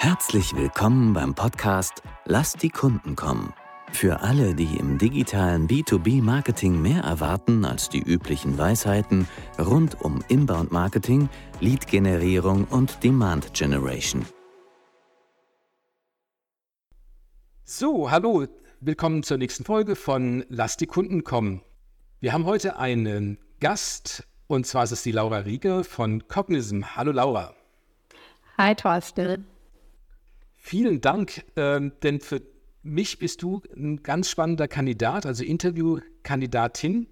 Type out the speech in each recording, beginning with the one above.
Herzlich willkommen beim Podcast Lass die Kunden kommen. Für alle, die im digitalen B2B-Marketing mehr erwarten als die üblichen Weisheiten rund um Inbound-Marketing, Lead-Generierung und Demand-Generation. So, hallo, willkommen zur nächsten Folge von Lass die Kunden kommen. Wir haben heute einen Gast und zwar ist es die Laura Rieger von Cognism. Hallo Laura. Hi Thorsten. Vielen Dank, äh, denn für mich bist du ein ganz spannender Kandidat, also Interviewkandidatin.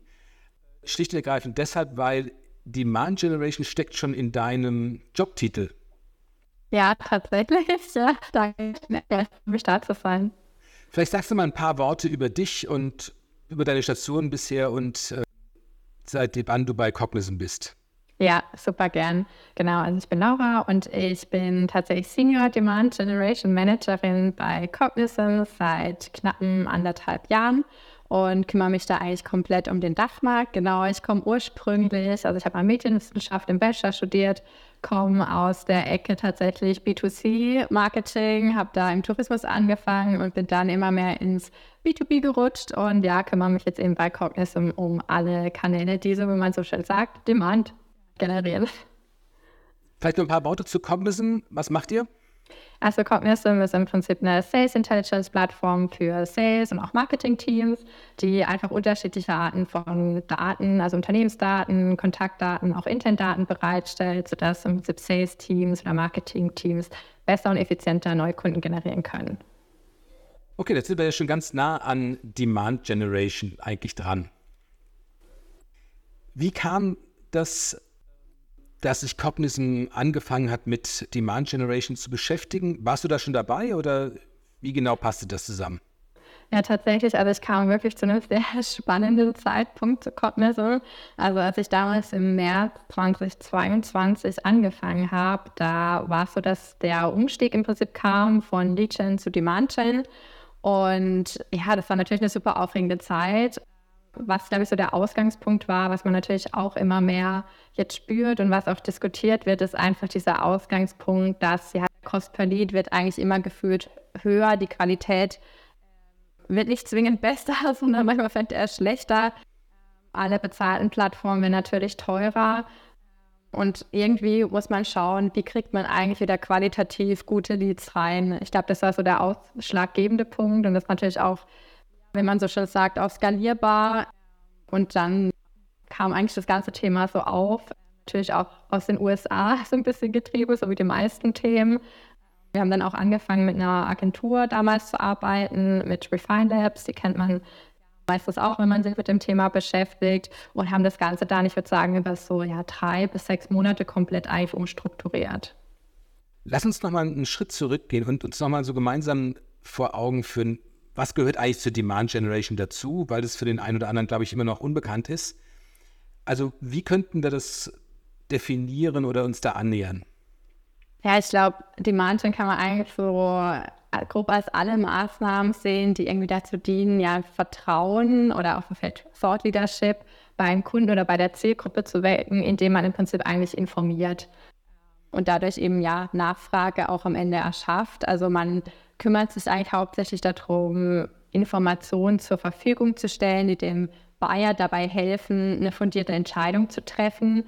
Schlicht und ergreifend deshalb, weil Demand Generation steckt schon in deinem Jobtitel. Ja, tatsächlich. Ja, danke, mich da zu sein. Vielleicht sagst du mal ein paar Worte über dich und über deine Station bisher und äh, seitdem du bei Cognizant bist. Ja, super gern. Genau, also ich bin Laura und ich bin tatsächlich Senior Demand Generation Managerin bei Cognizant seit knappen anderthalb Jahren und kümmere mich da eigentlich komplett um den Dachmarkt. Genau, ich komme ursprünglich, also ich habe mal Medienwissenschaft im Bachelor studiert, komme aus der Ecke tatsächlich B2C-Marketing, habe da im Tourismus angefangen und bin dann immer mehr ins B2B gerutscht und ja, kümmere mich jetzt eben bei Cognizant um, um alle Kanäle, die so, wie man so schön sagt, Demand generieren. Vielleicht noch ein paar Worte zu Cognizant. Was macht ihr? Also Cognizant ist im Prinzip eine Sales Intelligence Plattform für Sales und auch Marketing Teams, die einfach unterschiedliche Arten von Daten, also Unternehmensdaten, Kontaktdaten, auch Intentdaten bereitstellt, sodass im Prinzip Sales Teams oder Marketing Teams besser und effizienter neue Kunden generieren können. Okay, jetzt sind wir ja schon ganz nah an Demand Generation eigentlich dran. Wie kam das dass sich Cognizant angefangen hat, mit Demand Generation zu beschäftigen. Warst du da schon dabei oder wie genau passte das zusammen? Ja, tatsächlich. Also ich kam wirklich zu einem sehr spannenden Zeitpunkt zu Cognizant. Also als ich damals im März 2022 angefangen habe, da war es so, dass der Umstieg im Prinzip kam von Lead Gen zu Demand Gen. Und ja, das war natürlich eine super aufregende Zeit was, glaube ich, so der Ausgangspunkt war, was man natürlich auch immer mehr jetzt spürt und was auch diskutiert wird, ist einfach dieser Ausgangspunkt, dass ja, Cost per Lead wird eigentlich immer gefühlt höher, die Qualität wird nicht zwingend besser, sondern manchmal fällt er schlechter. Alle bezahlten Plattformen werden natürlich teurer. Und irgendwie muss man schauen, wie kriegt man eigentlich wieder qualitativ gute Leads rein. Ich glaube, das war so der ausschlaggebende Punkt und das natürlich auch wenn man so schön sagt, auch skalierbar. Und dann kam eigentlich das ganze Thema so auf. Natürlich auch aus den USA so ein bisschen getrieben, so wie die meisten Themen. Wir haben dann auch angefangen mit einer Agentur damals zu arbeiten, mit Refine Labs, die kennt man meistens auch, wenn man sich mit dem Thema beschäftigt und haben das Ganze dann, ich würde sagen, über so ja, drei bis sechs Monate komplett eigentlich umstrukturiert. Lass uns nochmal einen Schritt zurückgehen und uns nochmal so gemeinsam vor Augen führen, was gehört eigentlich zur Demand Generation dazu, weil das für den einen oder anderen, glaube ich, immer noch unbekannt ist. Also wie könnten wir das definieren oder uns da annähern? Ja, ich glaube, Demand Gen kann man eigentlich so äh, grob als alle Maßnahmen sehen, die irgendwie dazu dienen, ja, Vertrauen oder auch Thought Leadership beim Kunden oder bei der Zielgruppe zu wecken, indem man im Prinzip eigentlich informiert und dadurch eben ja Nachfrage auch am Ende erschafft. Also man kümmert sich eigentlich hauptsächlich darum, Informationen zur Verfügung zu stellen, die dem Buyer dabei helfen, eine fundierte Entscheidung zu treffen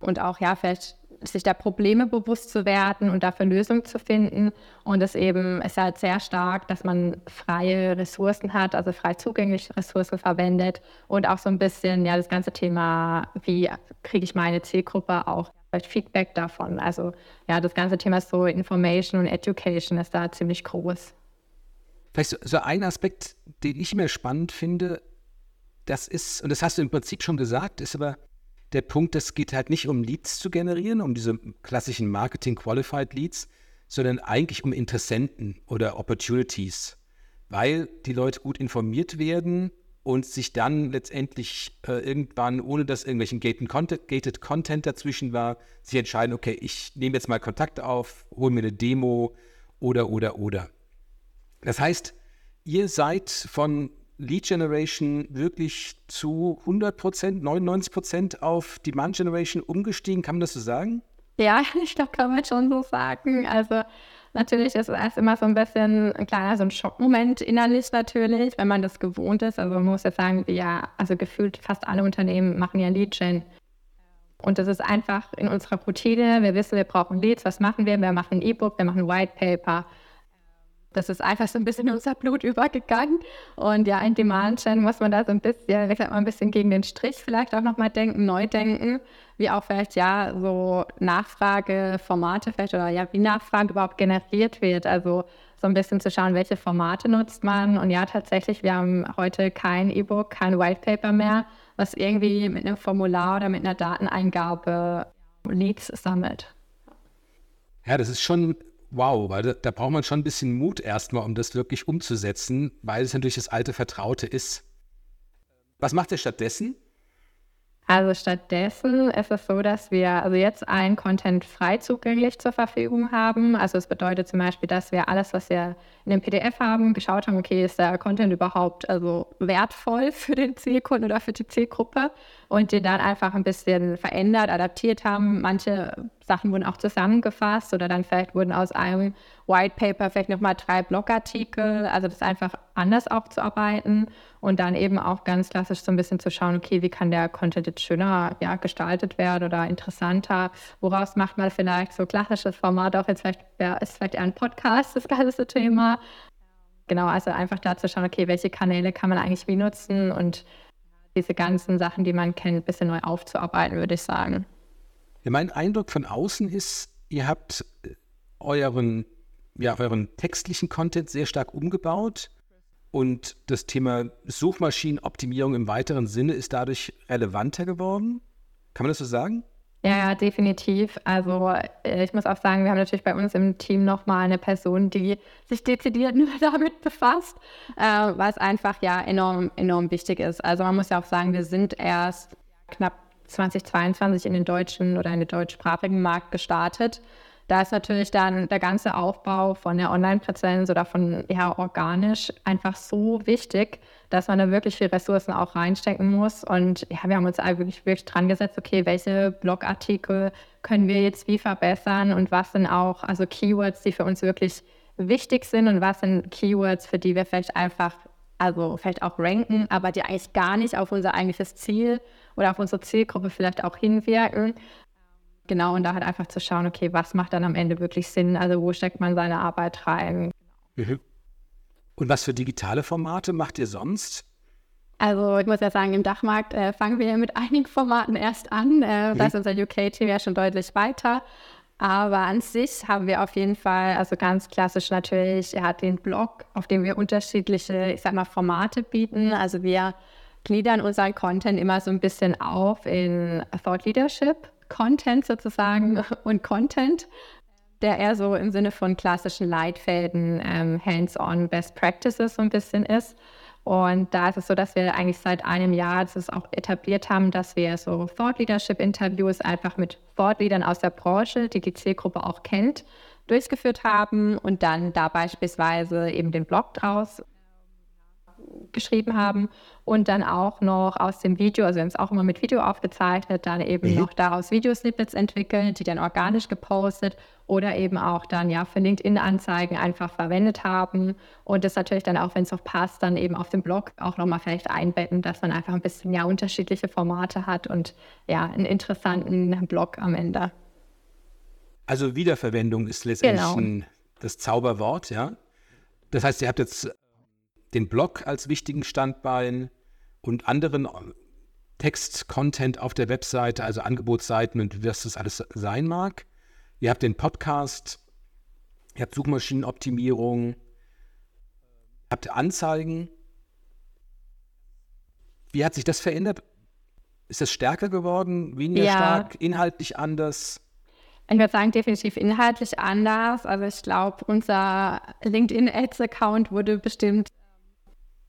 und auch ja vielleicht sich der Probleme bewusst zu werden und dafür Lösungen zu finden. Und es eben ist halt sehr stark, dass man freie Ressourcen hat, also frei zugängliche Ressourcen verwendet und auch so ein bisschen ja das ganze Thema, wie kriege ich meine Zielgruppe auch vielleicht Feedback davon. Also ja, das ganze Thema so Information und Education ist da ziemlich groß. Vielleicht so, so ein Aspekt, den ich mir spannend finde, das ist, und das hast du im Prinzip schon gesagt, ist aber der Punkt, es geht halt nicht um Leads zu generieren, um diese klassischen Marketing-Qualified Leads, sondern eigentlich um Interessenten oder Opportunities, weil die Leute gut informiert werden und sich dann letztendlich äh, irgendwann, ohne dass irgendwelchen gated Content, gated Content dazwischen war, sich entscheiden, okay, ich nehme jetzt mal Kontakt auf, hole mir eine Demo oder, oder, oder. Das heißt, ihr seid von Lead Generation wirklich zu 100 Prozent, 99 Prozent auf Demand Generation umgestiegen, kann man das so sagen? Ja, ich glaube, kann man schon so sagen. Also Natürlich ist es immer so ein bisschen ein kleiner so ein Schockmoment innerlich natürlich, wenn man das gewohnt ist. Also man muss jetzt sagen, ja, also gefühlt fast alle Unternehmen machen ja Lead-Gen. Und das ist einfach in unserer Routine. Wir wissen, wir brauchen Leads. Was machen wir? Wir machen ein E-Book, wir machen ein White Paper. Das ist einfach so ein bisschen in unser Blut übergegangen. Und ja, in Demand Gen muss man da so ein bisschen, ich sag mal, ein bisschen gegen den Strich vielleicht auch nochmal denken, neu denken, wie auch vielleicht ja so Nachfrageformate vielleicht oder ja, wie Nachfrage überhaupt generiert wird. Also so ein bisschen zu schauen, welche Formate nutzt man. Und ja, tatsächlich, wir haben heute kein E-Book, kein White Paper mehr, was irgendwie mit einem Formular oder mit einer Dateneingabe Leads sammelt. Ja, das ist schon wow, weil da, da, braucht man schon ein bisschen Mut erstmal, um das wirklich umzusetzen, weil es natürlich das alte Vertraute ist. Was macht ihr stattdessen? Also stattdessen ist es so, dass wir also jetzt allen Content frei zugänglich zur Verfügung haben. Also es bedeutet zum Beispiel, dass wir alles, was wir in dem PDF haben, geschaut haben, okay, ist der Content überhaupt also wertvoll für den Zielkunden oder für die Zielgruppe und den dann einfach ein bisschen verändert, adaptiert haben. Manche Sachen wurden auch zusammengefasst oder dann vielleicht wurden aus einem White Paper vielleicht nochmal drei Blogartikel, also das einfach anders aufzuarbeiten und dann eben auch ganz klassisch so ein bisschen zu schauen, okay, wie kann der Content jetzt schöner ja, gestaltet werden oder interessanter, woraus macht man vielleicht so klassisches Format auch jetzt vielleicht, ja, ist vielleicht eher ein Podcast, das ganze Thema. Genau, also einfach da zu schauen, okay, welche Kanäle kann man eigentlich wie nutzen und diese ganzen Sachen, die man kennt, ein bisschen neu aufzuarbeiten, würde ich sagen. Ja, mein Eindruck von außen ist, ihr habt äh, euren, ja, euren textlichen Content sehr stark umgebaut und das Thema Suchmaschinenoptimierung im weiteren Sinne ist dadurch relevanter geworden. Kann man das so sagen? Ja, ja, definitiv. Also äh, ich muss auch sagen, wir haben natürlich bei uns im Team nochmal eine Person, die sich dezidiert nur damit befasst, äh, was einfach ja enorm, enorm wichtig ist. Also man muss ja auch sagen, wir sind erst knapp 2022 in den deutschen oder in den deutschsprachigen Markt gestartet. Da ist natürlich dann der ganze Aufbau von der Online-Präsenz oder von ja organisch einfach so wichtig, dass man da wirklich viel Ressourcen auch reinstecken muss. Und ja, wir haben uns wirklich, wirklich dran gesetzt, okay, welche Blogartikel können wir jetzt wie verbessern und was sind auch also Keywords, die für uns wirklich wichtig sind und was sind Keywords, für die wir vielleicht einfach, also vielleicht auch ranken, aber die eigentlich gar nicht auf unser eigentliches Ziel oder auf unsere Zielgruppe vielleicht auch hinwirken. Genau, und da halt einfach zu schauen, okay, was macht dann am Ende wirklich Sinn? Also wo steckt man seine Arbeit rein? Mhm. Und was für digitale Formate macht ihr sonst? Also ich muss ja sagen, im Dachmarkt äh, fangen wir mit einigen Formaten erst an. Äh, mhm. Da ist unser UK-Team ja schon deutlich weiter. Aber an sich haben wir auf jeden Fall, also ganz klassisch natürlich, er hat den Blog, auf dem wir unterschiedliche, ich sag mal, Formate bieten. Also wir gliedern unseren Content immer so ein bisschen auf in Thought Leadership, Content sozusagen und Content, der eher so im Sinne von klassischen Leitfäden, ähm, Hands-on Best Practices so ein bisschen ist. Und da ist es so, dass wir eigentlich seit einem Jahr das auch etabliert haben, dass wir so Thought Leadership Interviews einfach mit Thought Leadern aus der Branche, die die Zielgruppe auch kennt, durchgeführt haben und dann da beispielsweise eben den Blog draus geschrieben haben und dann auch noch aus dem Video, also wir haben es auch immer mit Video aufgezeichnet, dann eben mhm. noch daraus Videosnippets entwickelt, die dann organisch gepostet oder eben auch dann ja für LinkedIn-Anzeigen einfach verwendet haben und das natürlich dann auch, wenn es auch passt, dann eben auf dem Blog auch nochmal vielleicht einbetten, dass man einfach ein bisschen ja unterschiedliche Formate hat und ja einen interessanten Blog am Ende. Also Wiederverwendung ist letztendlich genau. das Zauberwort, ja. Das heißt, ihr habt jetzt den Blog als wichtigen Standbein und anderen Text-Content auf der Webseite, also Angebotsseiten und was das alles sein mag. Ihr habt den Podcast, ihr habt Suchmaschinenoptimierung, habt Anzeigen. Wie hat sich das verändert? Ist das stärker geworden, weniger ja. stark, inhaltlich anders? Ich würde sagen, definitiv inhaltlich anders. Also ich glaube, unser LinkedIn-Ads-Account wurde bestimmt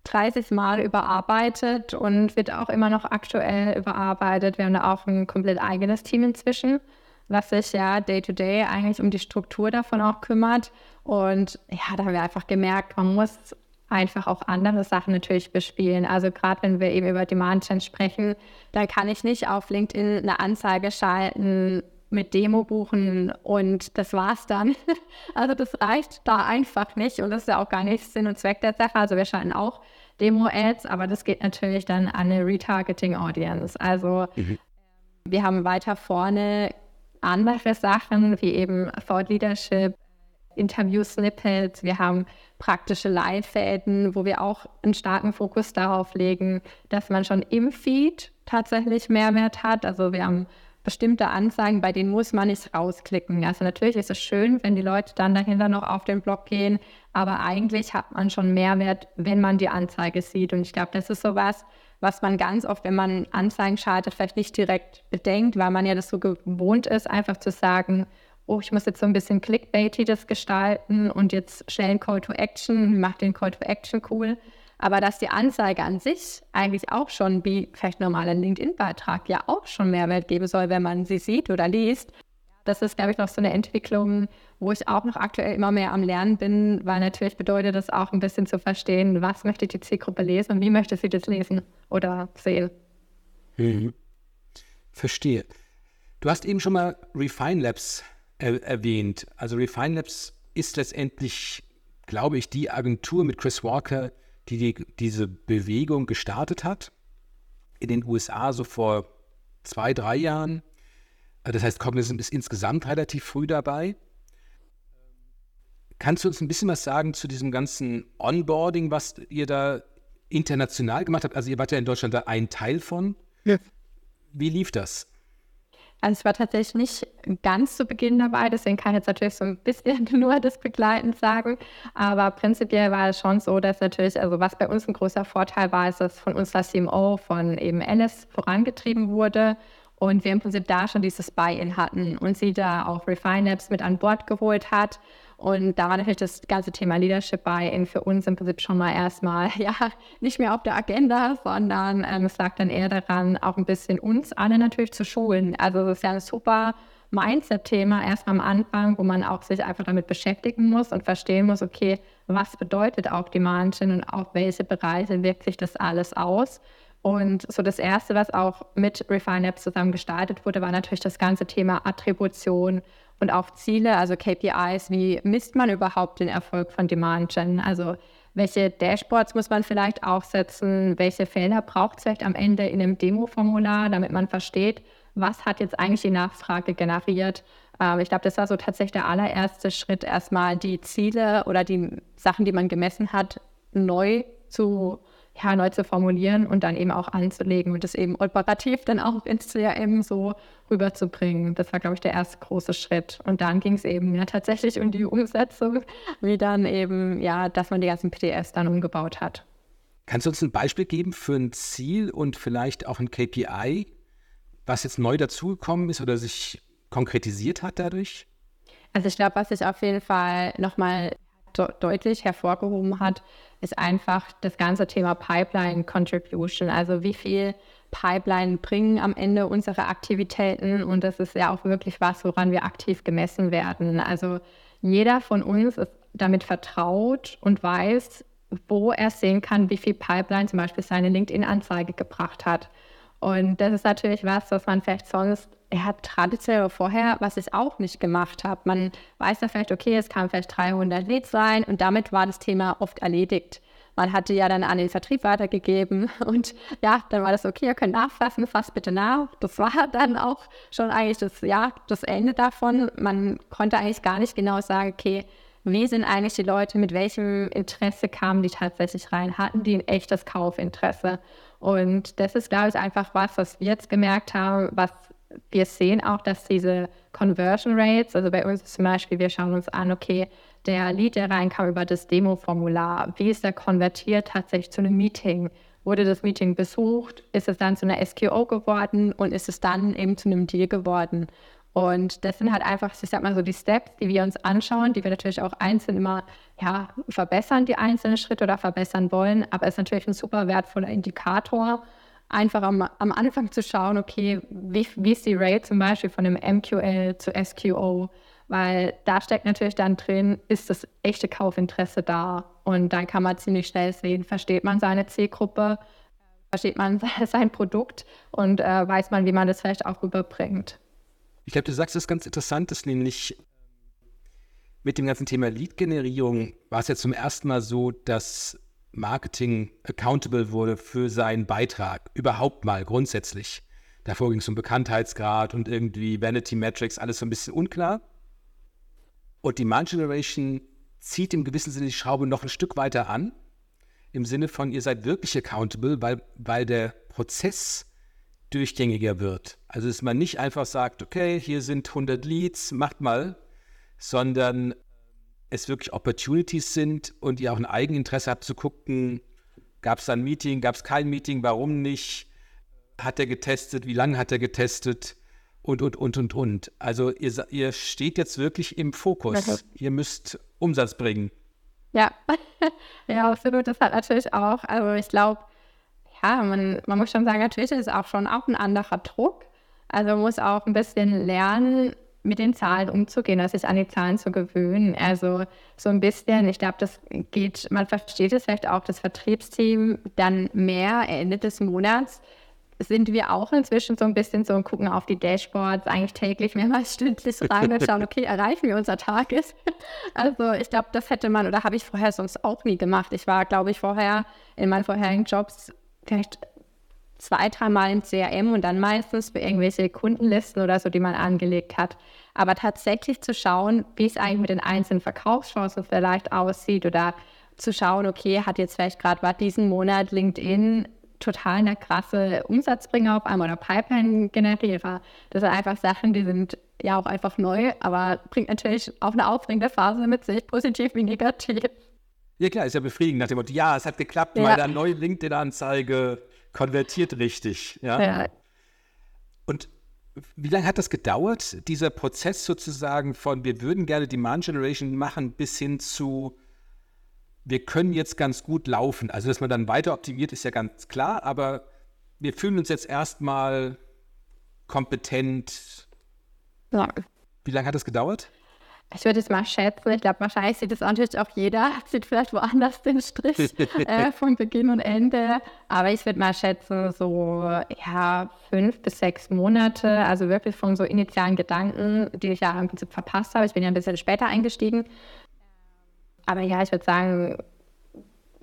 30 Mal überarbeitet und wird auch immer noch aktuell überarbeitet. Wir haben da auch ein komplett eigenes Team inzwischen, was sich ja day-to-day -day eigentlich um die Struktur davon auch kümmert. Und ja, da haben wir einfach gemerkt, man muss einfach auch andere Sachen natürlich bespielen. Also gerade wenn wir eben über Demand Gen sprechen, dann kann ich nicht auf LinkedIn eine Anzeige schalten, mit Demo buchen und das war's dann. Also das reicht da einfach nicht und das ist ja auch gar nicht Sinn und Zweck der Sache. Also wir schalten auch Demo-Ads, aber das geht natürlich dann an eine Retargeting-Audience. Also mhm. wir haben weiter vorne andere Sachen wie eben Thought Leadership, Interview-Snippets, wir haben praktische Leitfäden, wo wir auch einen starken Fokus darauf legen, dass man schon im Feed tatsächlich Mehrwert hat. Also wir haben bestimmte Anzeigen, bei denen muss man nicht rausklicken. Also natürlich ist es schön, wenn die Leute dann dahinter noch auf den Blog gehen, aber eigentlich hat man schon Mehrwert, wenn man die Anzeige sieht. Und ich glaube, das ist sowas, was man ganz oft, wenn man Anzeigen schaltet, vielleicht nicht direkt bedenkt, weil man ja das so gewohnt ist, einfach zu sagen, oh, ich muss jetzt so ein bisschen Clickbaity das gestalten und jetzt schnell ein Call to Action, mach den Call to Action cool. Aber dass die Anzeige an sich eigentlich auch schon, wie vielleicht normaler LinkedIn-Beitrag, ja auch schon Mehrwert geben soll, wenn man sie sieht oder liest, das ist, glaube ich, noch so eine Entwicklung, wo ich auch noch aktuell immer mehr am Lernen bin, weil natürlich bedeutet das auch ein bisschen zu verstehen, was möchte die Zielgruppe lesen und wie möchte sie das lesen oder sehen. Mhm. Verstehe. Du hast eben schon mal Refine Labs er erwähnt. Also Refine Labs ist letztendlich, glaube ich, die Agentur mit Chris Walker, die, die diese Bewegung gestartet hat. In den USA so vor zwei, drei Jahren. Das heißt, Cognizant ist insgesamt relativ früh dabei. Kannst du uns ein bisschen was sagen zu diesem ganzen Onboarding, was ihr da international gemacht habt? Also ihr wart ja in Deutschland da ein Teil von. Ja. Wie lief das? Also ich war tatsächlich nicht ganz zu Beginn dabei, deswegen kann ich jetzt natürlich so ein bisschen nur das begleitend sagen. Aber prinzipiell war es schon so, dass natürlich, also was bei uns ein großer Vorteil war, ist, dass von unserer CMO, von eben Alice vorangetrieben wurde und wir im Prinzip da schon dieses Buy-in hatten und sie da auch Refine Labs mit an Bord geholt hat und da war natürlich das ganze Thema Leadership Buy-in für uns im Prinzip schon mal erstmal, ja, nicht mehr auf der Agenda, sondern ähm, es lag dann eher daran, auch ein bisschen uns alle natürlich zu schulen. Also es ist ja ein super Mindset-Thema erst am Anfang, wo man auch sich einfach damit beschäftigen muss und verstehen muss, okay, was bedeutet auch die Margin und auf welche Bereiche wirkt sich das alles aus. Und so das Erste, was auch mit Refine Apps zusammen gestartet wurde, war natürlich das ganze Thema Attribution und auch Ziele, also KPIs. Wie misst man überhaupt den Erfolg von Demand Gen? Also welche Dashboards muss man vielleicht aufsetzen? Welche Fehler braucht es vielleicht am Ende in einem Demo-Formular, damit man versteht, was hat jetzt eigentlich die Nachfrage generiert? Ähm, ich glaube, das war so tatsächlich der allererste Schritt, erstmal die Ziele oder die Sachen, die man gemessen hat, neu zu ja, neu zu formulieren und dann eben auch anzulegen und das eben operativ dann auch ins CRM so rüberzubringen. Das war, glaube ich, der erste große Schritt. Und dann ging es eben ja tatsächlich um die Umsetzung, wie dann eben, ja, dass man die ganzen PDFs dann umgebaut hat. Kannst du uns ein Beispiel geben für ein Ziel und vielleicht auch ein KPI, was jetzt neu dazugekommen ist oder sich konkretisiert hat dadurch? Also ich glaube, was sich auf jeden Fall nochmal deutlich hervorgehoben hat, ist einfach das ganze Thema Pipeline Contribution. Also wie viel Pipeline bringen am Ende unsere Aktivitäten und das ist ja auch wirklich was, woran wir aktiv gemessen werden. Also jeder von uns ist damit vertraut und weiß, wo er sehen kann, wie viel Pipeline zum Beispiel seine LinkedIn-Anzeige gebracht hat. Und das ist natürlich was, was man vielleicht sonst er hat traditionell vorher, was ich auch nicht gemacht habe. Man weiß ja vielleicht, okay, es kamen vielleicht 300 Leads rein und damit war das Thema oft erledigt. Man hatte ja dann an den Vertrieb weitergegeben und ja, dann war das okay, ihr könnt nachfassen, fasst bitte nach. Das war dann auch schon eigentlich das, ja, das Ende davon. Man konnte eigentlich gar nicht genau sagen, okay, wie sind eigentlich die Leute, mit welchem Interesse kamen die tatsächlich rein? Hatten die ein echtes Kaufinteresse? Und das ist, glaube ich, einfach was, was wir jetzt gemerkt haben, was wir sehen auch, dass diese Conversion Rates, also bei uns zum Beispiel, wir schauen uns an, okay, der Lead, der reinkam über das Demo-Formular, wie ist der konvertiert tatsächlich zu einem Meeting? Wurde das Meeting besucht? Ist es dann zu einer SQO geworden und ist es dann eben zu einem Deal geworden? Und das sind halt einfach, ich sag mal so, die Steps, die wir uns anschauen, die wir natürlich auch einzeln immer ja, verbessern, die einzelnen Schritte oder verbessern wollen. Aber es ist natürlich ein super wertvoller Indikator, einfach am, am Anfang zu schauen, okay, wie, wie ist die Rate zum Beispiel von einem MQL zu SQO? Weil da steckt natürlich dann drin, ist das echte Kaufinteresse da? Und dann kann man ziemlich schnell sehen, versteht man seine Zielgruppe, versteht man sein Produkt und äh, weiß man, wie man das vielleicht auch rüberbringt. Ich glaube, du sagst das ganz interessant, ist nämlich mit dem ganzen Thema Lead-Generierung war es ja zum ersten Mal so, dass Marketing accountable wurde für seinen Beitrag. Überhaupt mal, grundsätzlich. Davor ging es um Bekanntheitsgrad und irgendwie Vanity Metrics, alles so ein bisschen unklar. Und Demand Generation zieht im gewissen Sinne die Schraube noch ein Stück weiter an, im Sinne von, ihr seid wirklich accountable, weil, weil der Prozess durchgängiger wird. Also dass man nicht einfach sagt, okay, hier sind 100 Leads, macht mal, sondern es wirklich Opportunities sind und ihr auch ein Eigeninteresse habt zu gucken, gab es da ein Meeting, gab es kein Meeting, warum nicht, hat er getestet, wie lange hat er getestet und, und, und, und, und. Also ihr, ihr steht jetzt wirklich im Fokus. Okay. Ihr müsst Umsatz bringen. Ja, ja, absolut. Das hat natürlich auch, also ich glaube, ja, man, man muss schon sagen, natürlich ist es auch schon auch ein anderer Druck. Also man muss auch ein bisschen lernen, mit den Zahlen umzugehen, also sich an die Zahlen zu gewöhnen. Also so ein bisschen, ich glaube, das geht, man versteht es vielleicht auch, das Vertriebsteam dann mehr Ende des Monats sind wir auch inzwischen so ein bisschen so und gucken auf die Dashboards eigentlich täglich mehrmals stündlich rein und schauen, okay, erreichen wir unser Target? Also ich glaube, das hätte man oder habe ich vorher sonst auch nie gemacht. Ich war, glaube ich, vorher in meinen vorherigen Jobs vielleicht zwei, dreimal im CRM und dann meistens für irgendwelche Kundenlisten oder so, die man angelegt hat. Aber tatsächlich zu schauen, wie es eigentlich mit den einzelnen Verkaufschancen vielleicht aussieht oder zu schauen, okay, hat jetzt vielleicht gerade war diesen Monat LinkedIn total eine krasse Umsatzbringer auf einmal oder Pipeline-Generierer. Das sind einfach Sachen, die sind ja auch einfach neu, aber bringt natürlich auch eine aufregende Phase mit sich, positiv wie negativ. Ja klar, ist ja befriedigend nach dem Motto, ja, es hat geklappt, ja. meine neue LinkedIn-Anzeige konvertiert richtig. Ja? ja. Und wie lange hat das gedauert, dieser Prozess sozusagen von wir würden gerne Demand Generation machen bis hin zu wir können jetzt ganz gut laufen. Also, dass man dann weiter optimiert, ist ja ganz klar, aber wir fühlen uns jetzt erstmal kompetent. Ja. Wie lange hat das gedauert? Ich würde es mal schätzen, ich glaube, wahrscheinlich sieht es natürlich auch jeder, sieht vielleicht woanders den Strich äh, von Beginn und Ende. Aber ich würde mal schätzen, so ja, fünf bis sechs Monate, also wirklich von so initialen Gedanken, die ich ja im Prinzip verpasst habe. Ich bin ja ein bisschen später eingestiegen, aber ja, ich würde sagen,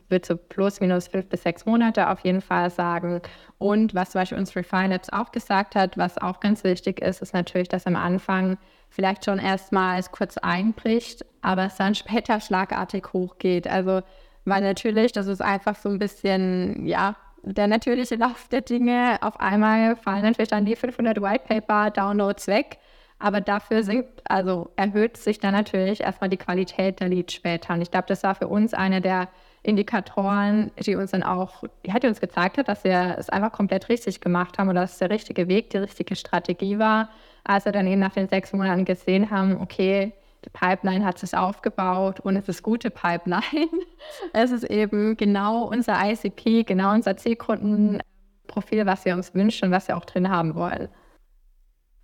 würde so plus minus fünf bis sechs Monate auf jeden Fall sagen. Und was zum Beispiel uns Refinabs auch gesagt hat, was auch ganz wichtig ist, ist natürlich, dass am Anfang vielleicht schon erstmals kurz einbricht, aber es dann später schlagartig hochgeht. Also, weil natürlich, das ist einfach so ein bisschen, ja, der natürliche Lauf der Dinge. Auf einmal fallen natürlich dann die 500 White Paper Downloads weg. Aber dafür sinkt, also erhöht sich dann natürlich erstmal die Qualität der Leads später. Und ich glaube, das war für uns eine der Indikatoren, die uns dann auch, die uns gezeigt hat, dass wir es einfach komplett richtig gemacht haben und dass es der richtige Weg, die richtige Strategie war. Als wir dann eben nach den sechs Monaten gesehen haben, okay, die Pipeline hat sich aufgebaut und es ist gute Pipeline. es ist eben genau unser ICP, genau unser Zielkundenprofil, was wir uns wünschen und was wir auch drin haben wollen.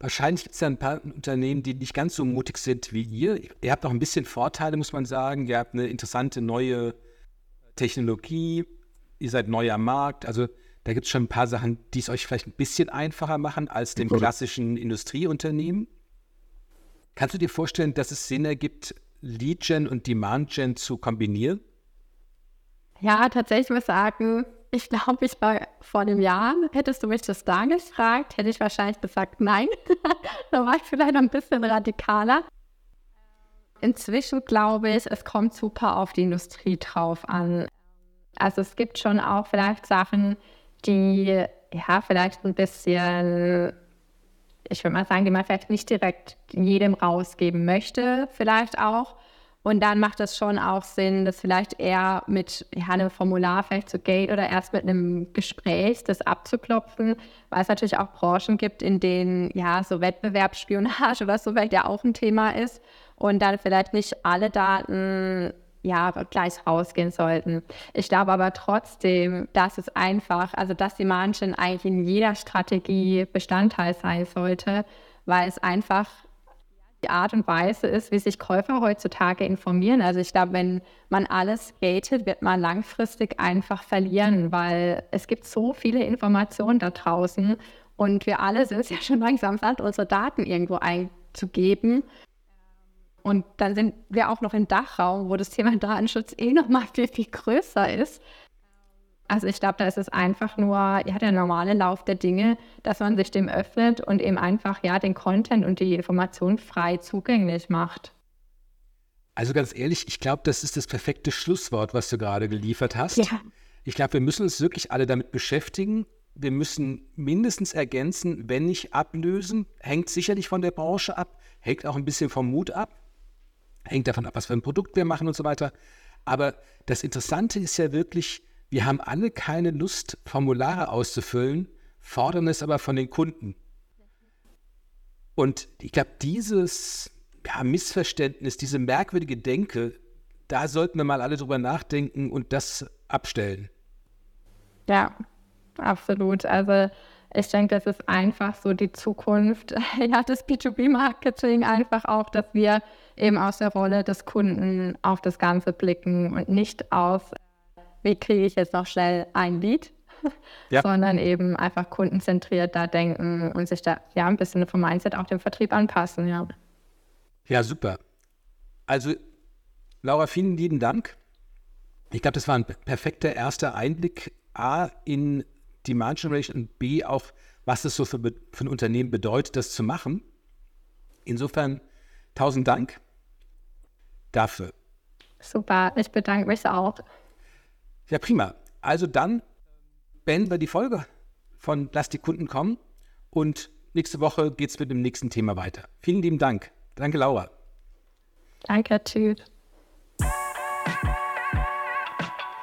Wahrscheinlich gibt es ja ein paar Unternehmen, die nicht ganz so mutig sind wie ihr. Ihr habt auch ein bisschen Vorteile, muss man sagen. Ihr habt eine interessante neue Technologie. Ihr seid neu am Markt. Also da gibt es schon ein paar Sachen, die es euch vielleicht ein bisschen einfacher machen als dem klassischen Industrieunternehmen. Kannst du dir vorstellen, dass es Sinn ergibt, Lead-Gen und Demand-Gen zu kombinieren? Ja, tatsächlich muss ich sagen, ich glaube, ich war vor einem Jahr, hättest du mich das da gefragt, hätte ich wahrscheinlich gesagt, nein. da war ich vielleicht ein bisschen radikaler. Inzwischen glaube ich, es kommt super auf die Industrie drauf an. Also es gibt schon auch vielleicht Sachen, die ja vielleicht ein bisschen, ich würde mal sagen, die man vielleicht nicht direkt jedem rausgeben möchte, vielleicht auch. Und dann macht es schon auch Sinn, das vielleicht eher mit ja, einem Formular vielleicht zu gate oder erst mit einem Gespräch das abzuklopfen, weil es natürlich auch Branchen gibt, in denen ja so Wettbewerbsspionage oder so vielleicht ja auch ein Thema ist und dann vielleicht nicht alle Daten ja gleich rausgehen sollten. Ich glaube aber trotzdem, dass es einfach, also dass die Margin eigentlich in jeder Strategie Bestandteil sein sollte, weil es einfach die Art und Weise ist, wie sich Käufer heutzutage informieren. Also ich glaube, wenn man alles gatet, wird man langfristig einfach verlieren, weil es gibt so viele Informationen da draußen Und wir alle sind es ja schon langsam satt, unsere Daten irgendwo einzugeben. Und dann sind wir auch noch im Dachraum, wo das Thema Datenschutz eh noch mal viel, viel größer ist. Also ich glaube, da ist es einfach nur ja, der normale Lauf der Dinge, dass man sich dem öffnet und eben einfach ja den Content und die Information frei zugänglich macht. Also ganz ehrlich, ich glaube, das ist das perfekte Schlusswort, was du gerade geliefert hast. Ja. Ich glaube, wir müssen uns wirklich alle damit beschäftigen. Wir müssen mindestens ergänzen, wenn nicht ablösen. Hängt sicherlich von der Branche ab, hängt auch ein bisschen vom Mut ab, hängt davon ab, was für ein Produkt wir machen und so weiter. Aber das Interessante ist ja wirklich, wir haben alle keine Lust, Formulare auszufüllen, fordern es aber von den Kunden. Und ich glaube, dieses ja, Missverständnis, diese merkwürdige Denke, da sollten wir mal alle drüber nachdenken und das abstellen. Ja, absolut. Also ich denke, das ist einfach so die Zukunft ja, des B2B-Marketing, einfach auch, dass wir eben aus der Rolle des Kunden auf das Ganze blicken und nicht aus, wie kriege ich jetzt noch schnell ein Lied, ja. sondern eben einfach kundenzentriert da denken und sich da ja ein bisschen vom Mindset auch dem Vertrieb anpassen. Ja, ja super. Also, Laura, vielen lieben Dank. Ich glaube, das war ein perfekter erster Einblick A in Demand Generation und B auch, was es so für, für ein Unternehmen bedeutet, das zu machen. Insofern tausend Dank dafür. Super, ich bedanke mich auch. Ja, prima. Also dann beenden wir die Folge von Lass die Kunden kommen und nächste Woche geht es mit dem nächsten Thema weiter. Vielen lieben Dank. Danke, Laura. Danke, tschüss.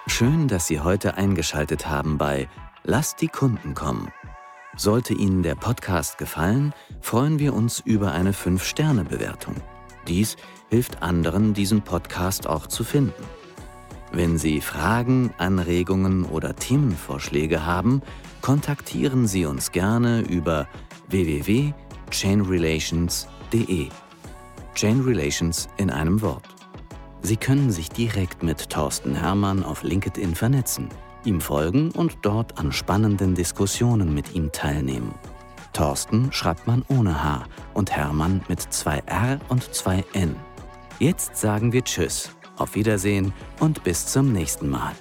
Schön, dass Sie heute eingeschaltet haben bei Lass die Kunden kommen. Sollte Ihnen der Podcast gefallen, freuen wir uns über eine 5-Sterne-Bewertung. Dies hilft anderen, diesen Podcast auch zu finden. Wenn Sie Fragen, Anregungen oder Themenvorschläge haben, kontaktieren Sie uns gerne über www.chainrelations.de. Chain Relations in einem Wort. Sie können sich direkt mit Thorsten Hermann auf LinkedIn vernetzen, ihm folgen und dort an spannenden Diskussionen mit ihm teilnehmen. Thorsten schreibt man ohne H und Hermann mit zwei R und zwei N. Jetzt sagen wir Tschüss, auf Wiedersehen und bis zum nächsten Mal.